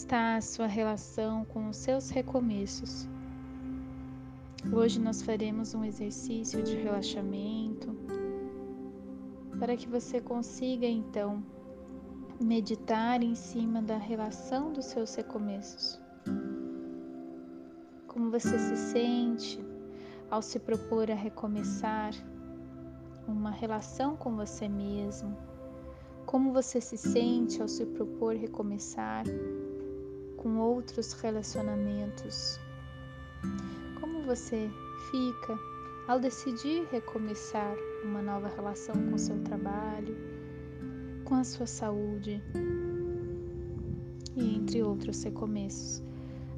está a sua relação com os seus recomeços? Hoje nós faremos um exercício de relaxamento para que você consiga então meditar em cima da relação dos seus recomeços. Como você se sente ao se propor a recomeçar uma relação com você mesmo? Como você se sente ao se propor recomeçar com outros relacionamentos? Como você fica ao decidir recomeçar uma nova relação com seu trabalho? com a sua saúde e entre outros recomeços.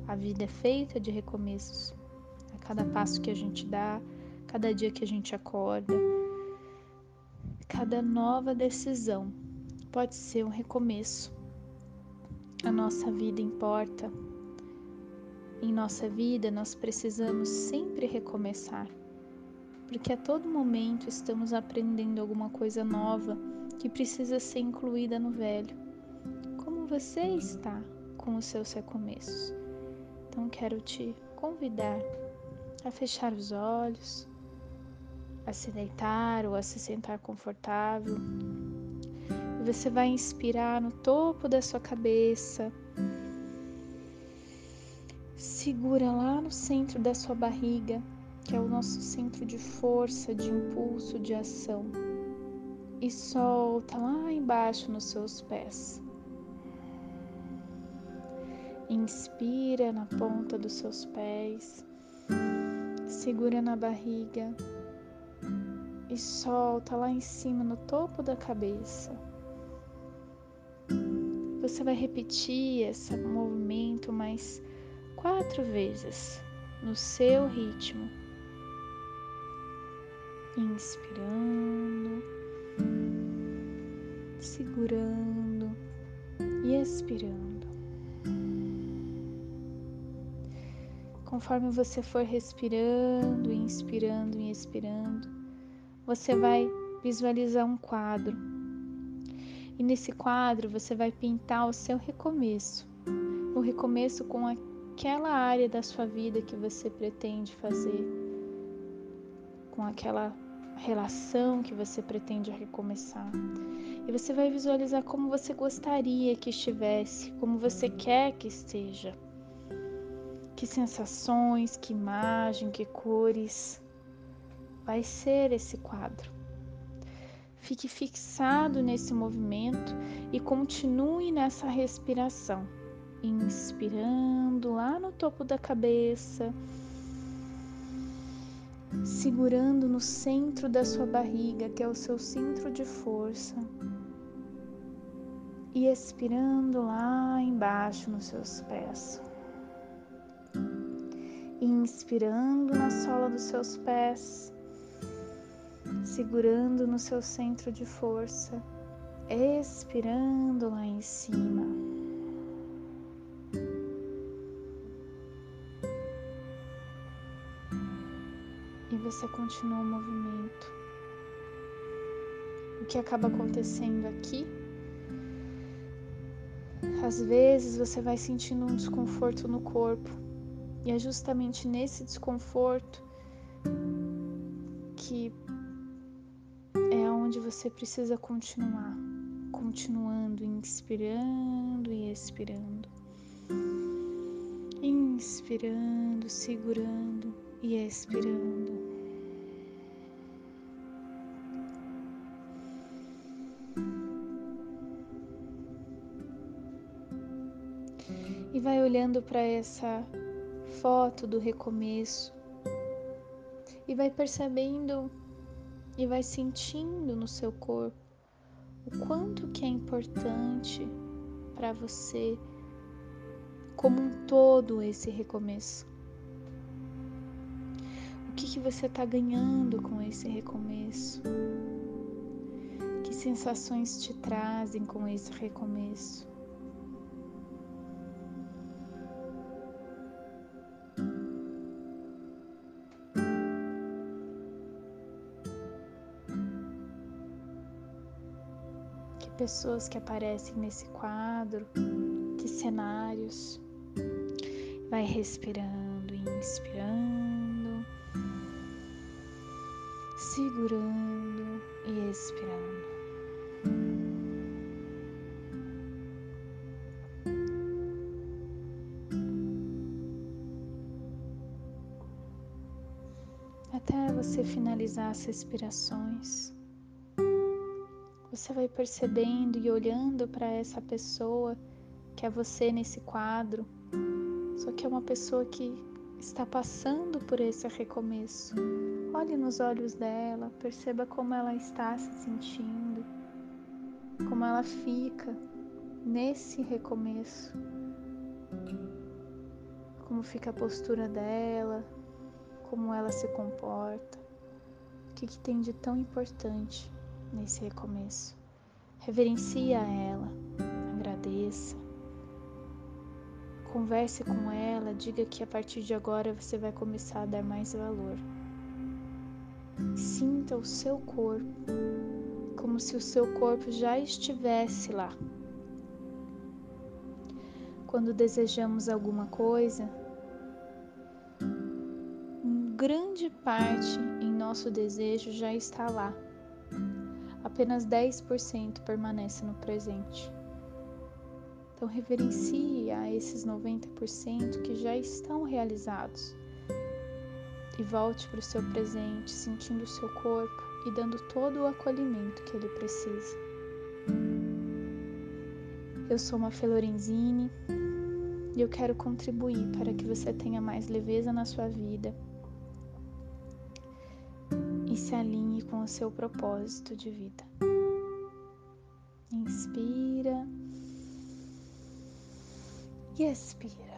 A vida é feita de recomeços. A cada passo que a gente dá, cada dia que a gente acorda, cada nova decisão pode ser um recomeço. A nossa vida importa. Em nossa vida, nós precisamos sempre recomeçar, porque a todo momento estamos aprendendo alguma coisa nova que precisa ser incluída no velho. Como você está com os seus recomeços? Então quero te convidar a fechar os olhos, a se deitar ou a se sentar confortável. Você vai inspirar no topo da sua cabeça. Segura lá no centro da sua barriga, que é o nosso centro de força, de impulso, de ação e solta lá embaixo nos seus pés. Inspira na ponta dos seus pés, segura na barriga e solta lá em cima no topo da cabeça. Você vai repetir esse movimento mais quatro vezes no seu ritmo. Inspirando segurando e expirando. Conforme você for respirando, inspirando e expirando, você vai visualizar um quadro. E nesse quadro você vai pintar o seu recomeço. O recomeço com aquela área da sua vida que você pretende fazer, com aquela relação que você pretende recomeçar. E você vai visualizar como você gostaria que estivesse, como você quer que esteja. Que sensações, que imagem, que cores vai ser esse quadro. Fique fixado nesse movimento e continue nessa respiração, inspirando lá no topo da cabeça segurando no centro da sua barriga, que é o seu centro de força, e expirando lá embaixo nos seus pés. Inspirando na sola dos seus pés, segurando no seu centro de força, expirando lá em cima. você continua o movimento. O que acaba acontecendo aqui? Às vezes você vai sentindo um desconforto no corpo, e é justamente nesse desconforto que você precisa continuar, continuando, inspirando e expirando. Inspirando, segurando e expirando. e vai olhando para essa foto do recomeço e vai percebendo e vai sentindo no seu corpo o quanto que é importante para você como um todo esse recomeço. O que, que você está ganhando com esse recomeço? Que sensações te trazem com esse recomeço? Pessoas que aparecem nesse quadro Projete cenários. Vai respirando, inspirando, segurando e expirando. Até você finalizar as respirações, você vai percebendo e olhando para essa pessoa que é você nesse quadro, só que é uma pessoa que está passando por esse recomeço. Olhe nos olhos dela, perceba como ela está se sentindo, como ela fica nesse recomeço, como fica a postura dela, como ela se comporta, o que, que tem de tão importante nesse recomeço. Reverencia ela, agradeça, converse com ela, diga que a partir de agora você vai começar a dar mais valor. Sinta o seu corpo como se o seu corpo já estivesse lá. Quando desejamos alguma coisa, grande parte em nosso desejo já está lá. Apenas 10% permanece no presente. Então, reverencie a esses 90% que já estão realizados e volte para o seu presente, sentindo o seu corpo e dando todo o acolhimento que ele precisa. Eu sou uma Felorenzini e eu quero contribuir para que você tenha mais leveza na sua vida e se alinhe com o seu propósito de vida. Inspira e expira.